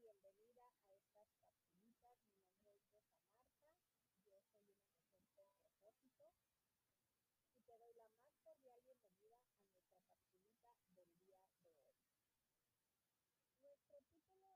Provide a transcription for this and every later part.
Bienvenida a estas capsulitas, mi nombre es Rosa Marta, yo soy una docente de propósito. Y te doy la más cordial bienvenida a nuestra capsulita del día de hoy. Nuestro título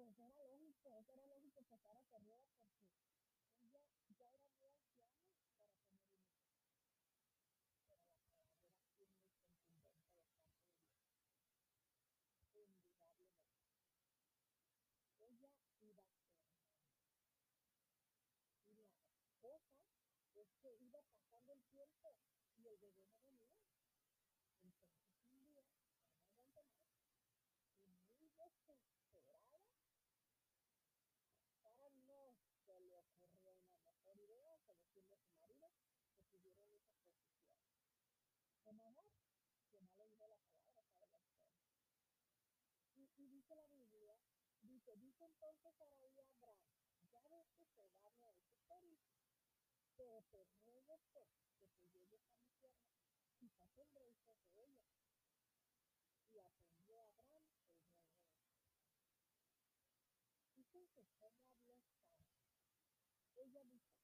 pues era lógico, era lógico que Sara rió porque ella ya era muy anciana para tener un hijo. Pero la palabra era firme y contundente de parte de Dios. Indudablemente. Ella iba a ser. Y la cosa es que iba pasando el tiempo y el bebé no venía. Entonces un día, no más, y muy desesperada, para no se le ocurrió una mejor a su marido la palabra. Y, y dice la Biblia, dice, dice entonces Sarai a Abraham, ya ves que se va a este pero te ruego pues que te lleves a mi tierra, quizás tendré hijos de ella. Y aprendió Abraham el de Dicen que cómo habló Sara. Ella dijo,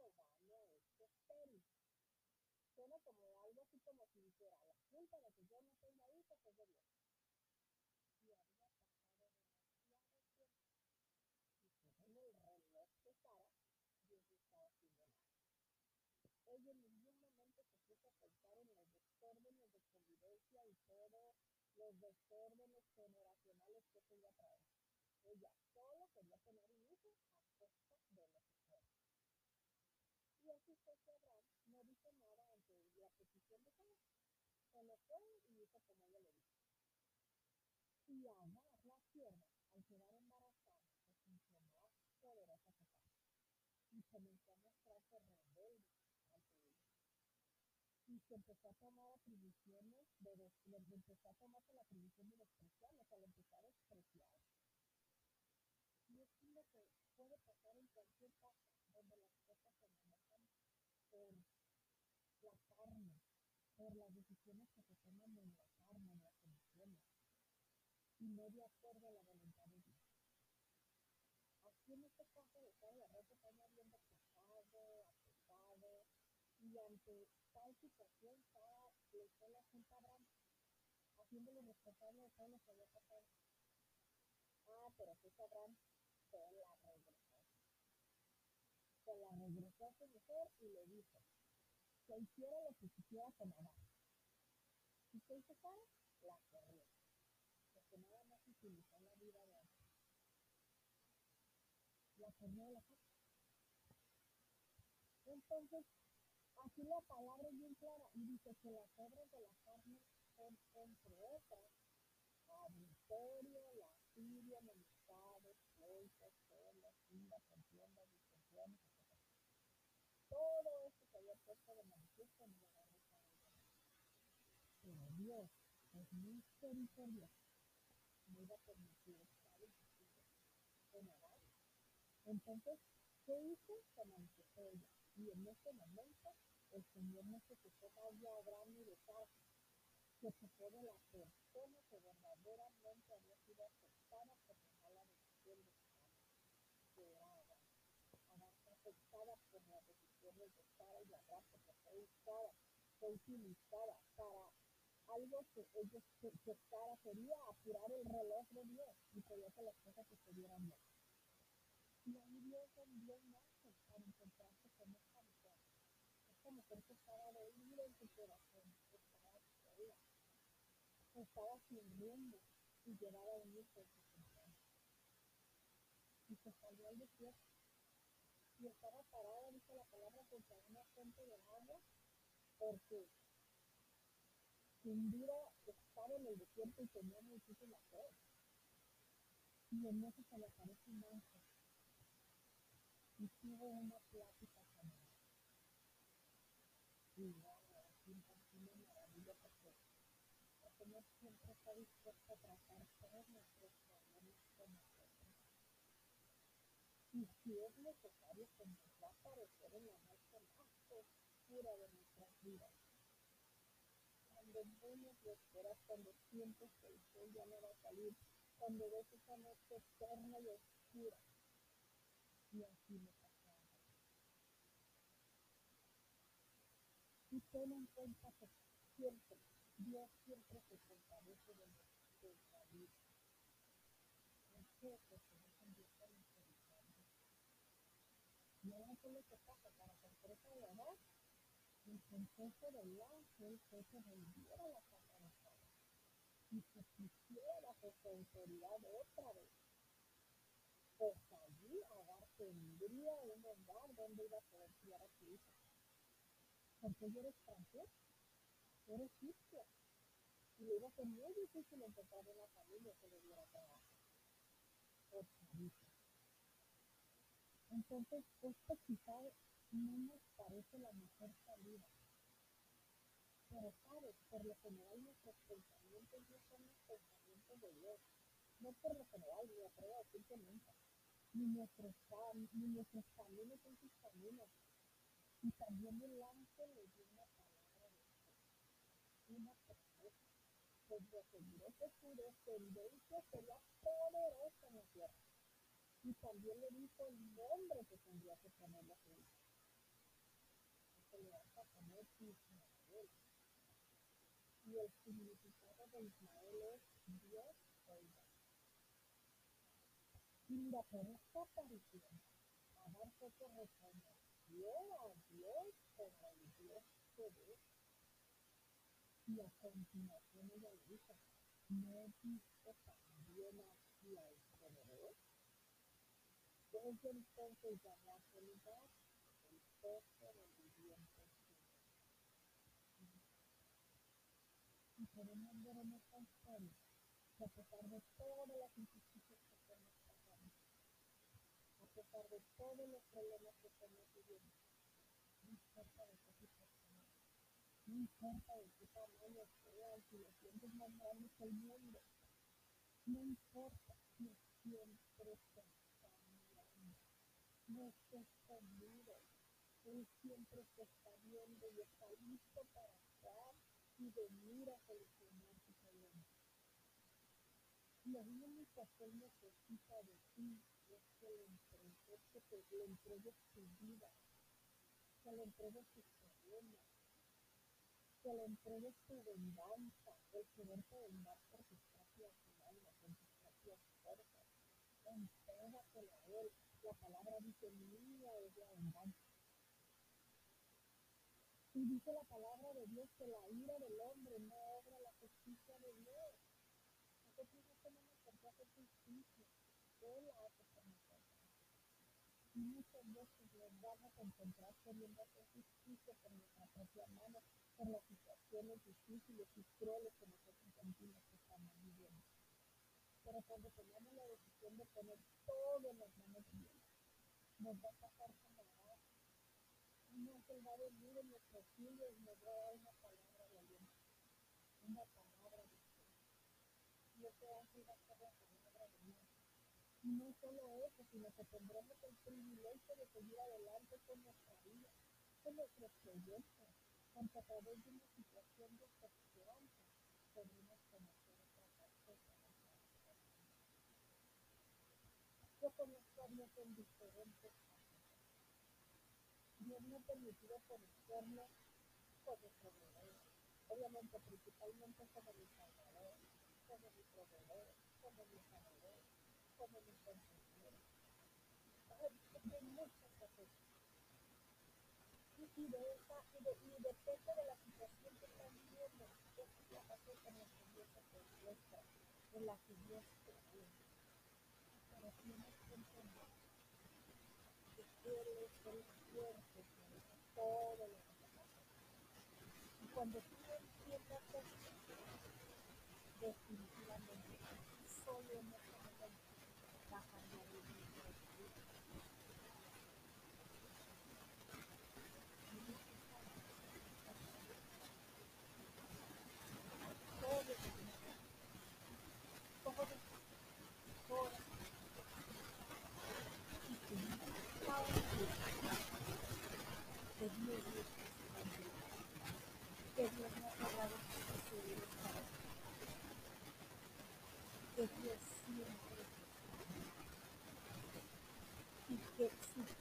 ves que Jehová no es estéril. Suena como algo así como si dijera, la culpa de que yo no tenga hijos es de Dios. Y había pasado demasiado tiempo. Y según el reloj de Sara, Dios estaba nada. Ella en ningún momento se puso a pensar en los desórdenes de convivencia y todos los desórdenes generacionales que se iba a traer. Ella solo quería tener un hijo a costa de lo que fuera. Fue que Abraham no dijo nada ante la petición de Sara. Se lo fue y hizo como ella le dijo. Y Agar, la sierva, al quedar embarazada, se más poderosa que Sara y comenzó a mostrarse rebelde ante ellos. Y se empezó a tomar atribuciones, de, le empezó a tomarse la atribución de despreciar, o sea, le empezó a despreciar. Y es lo que puede pasar en cualquier casa donde las cosas se manejan por la carne, por las decisiones que se toman en la carne, en las emociones, y no de acuerdo a la voluntad de Dios. Aquí en este caso de toda la red están habiendo pesado, apretado, y ante tal situación está, le echó la junta Abraham, haciéndole responsable de todo lo que había pasado. Ah, pero que Abraham se la. Se la regresó a su mujer y le dijo que hiciera lo que quisiera con. ¿Y qué hizo Sara? La corrió. Porque nada más utilizó la vida de la corrió la casa. Entonces, aquí la palabra es bien clara y dice que las obras de la carne son, entre otras, adulterio, lascivia, enemistad, las contiendas, disensiones, etc. Todo esto se había puesto de manifiesto en de. Pero Dios es no iba a permitir estar en Adán. Entonces, ¿qué hizo? Se manifestó ella. Y en ese momento, el Señor necesitó más de Abraham de se fue la persona que verdaderamente había por la decisión de que era afectada por las utilizada para algo que ellos que, que Sara quería apurar el reloj de Dios y quería que las cosas sucedieran bien. Y Dios envió un ángel para encontrarse con esta mujer. Esta mujer que estaba en su corazón, estaba sin rumbo y llevaba un hijo su corazón. Y se salió al desierto. Y estaba parada, dice la palabra, junto a una fuente de agua, porque sin duda estaba en el desierto y tenía muchísima sed. Y en eso se le aparece un ángel y tuvo una plática con él. Y wow, es una maravilla porque el Señor siempre está dispuesto a tratar todos nuestros problemas con nosotros. Y si es necesario, que nos va a aparecer en la noche más oscura de nuestras vidas cuando menos lo esperas, cuando sientes que el sol ya no va a salir, cuando ves esa noche eterna y oscura. Y así me pasó. Y ten en cuenta que siempre, Dios siempre se compadece de nuestra vida. ¿Por qué? Porque Dios es un Dios tan misericordia. Y ahora, ¿qué es lo que pasa? Para sorpresa de Adán, el ángel fue que volviera a la Sara y se bajo su autoridad otra vez. Pues allí Agar tendría un hogar donde iba a poder criar a su hija. Porque ella era extranjera, era egipcia. Y iba a ser muy difícil encontrar una familia que le diera trabajo. Hija. Entonces, esto quizá no nos parece la mejor salida. Pero sabes, por lo general nuestros pensamientos no son los pensamientos de Dios. No por lo general, ni atrevo a decir que nunca. Ni nuestros, ni nuestros caminos son sus caminos. Y también el ángel le dio una palabra de fe, una promesa. Pues aseguró que su descendencia sería poderosa en la tierra. Y también le dijo el nombre que tendría que ponerle a su hijo se le vas a poner Ismael. Y el significado de Ismael es Dios oiga. Y mira, por esta aparición, Adán fue reconoció a Dios como el Dios que ve. Y a continuación ella le dijo, ¿no viste también al Señor? Desde entonces a aquel lugar el pozo del viviente. Y podemos ver en esta historia que a pesar de todas las injusticias que estamos pasando, a pesar de todos los problemas que estamos viviendo, no importa de qué situación, no importa de qué tamaño sean, si los sientes más grandes que el mundo, no importa si siempre se está mirando, no estés conmigo, él siempre se está viendo y está listo para actuar y venir a solucionar tu problema. Lo único que Él necesita de ti es que le entregues, que te, le entregues tu vida, que le entregues tus problemas, que le entregues tu venganza, el quererte vengar por tus propias manos, con tus propias fuerzas. Entrégaselo a Él. La palabra mía es la venganza y dice la palabra de Dios que la ira del hombre no obra la justicia de Dios. Nosotros no tenemos por qué hacer justicia. Él la hace por nosotros. Y muchas veces nos vamos a encontrar queriendo hacer justicia por nuestra propia mano, por las situaciones difíciles y crueles que nosotros sentimos. Pero cuando tomamos la decisión de poner todo en las manos de Dios, nos va a pasar como a un ángel va a venir en nuestros hijos nos va a dar una palabra de aliento, una palabra de fe. Y ángel va a ser la palabra de Dios. Y no solo eso, sino que tendremos el privilegio de seguir adelante con nuestra vida, con nuestros proyectos, porque a través de una situación de desesperanza podremos conocer otra faceta de nuestra vida. Yo conozco a Dios en diferentes Dios me ha permitido conocerlo como proveedor. Obviamente, principalmente como mi salvador, como mi proveedor, como mi sanador, como mi consejero. Hay muchas cosas. Y, de esa, y, de, y depende de la situación que están viviendo. Es la la que se muestra, en la que Dios te Pero tienes Y cuando tú entiendas esto, definitivamente, Yes. Yes.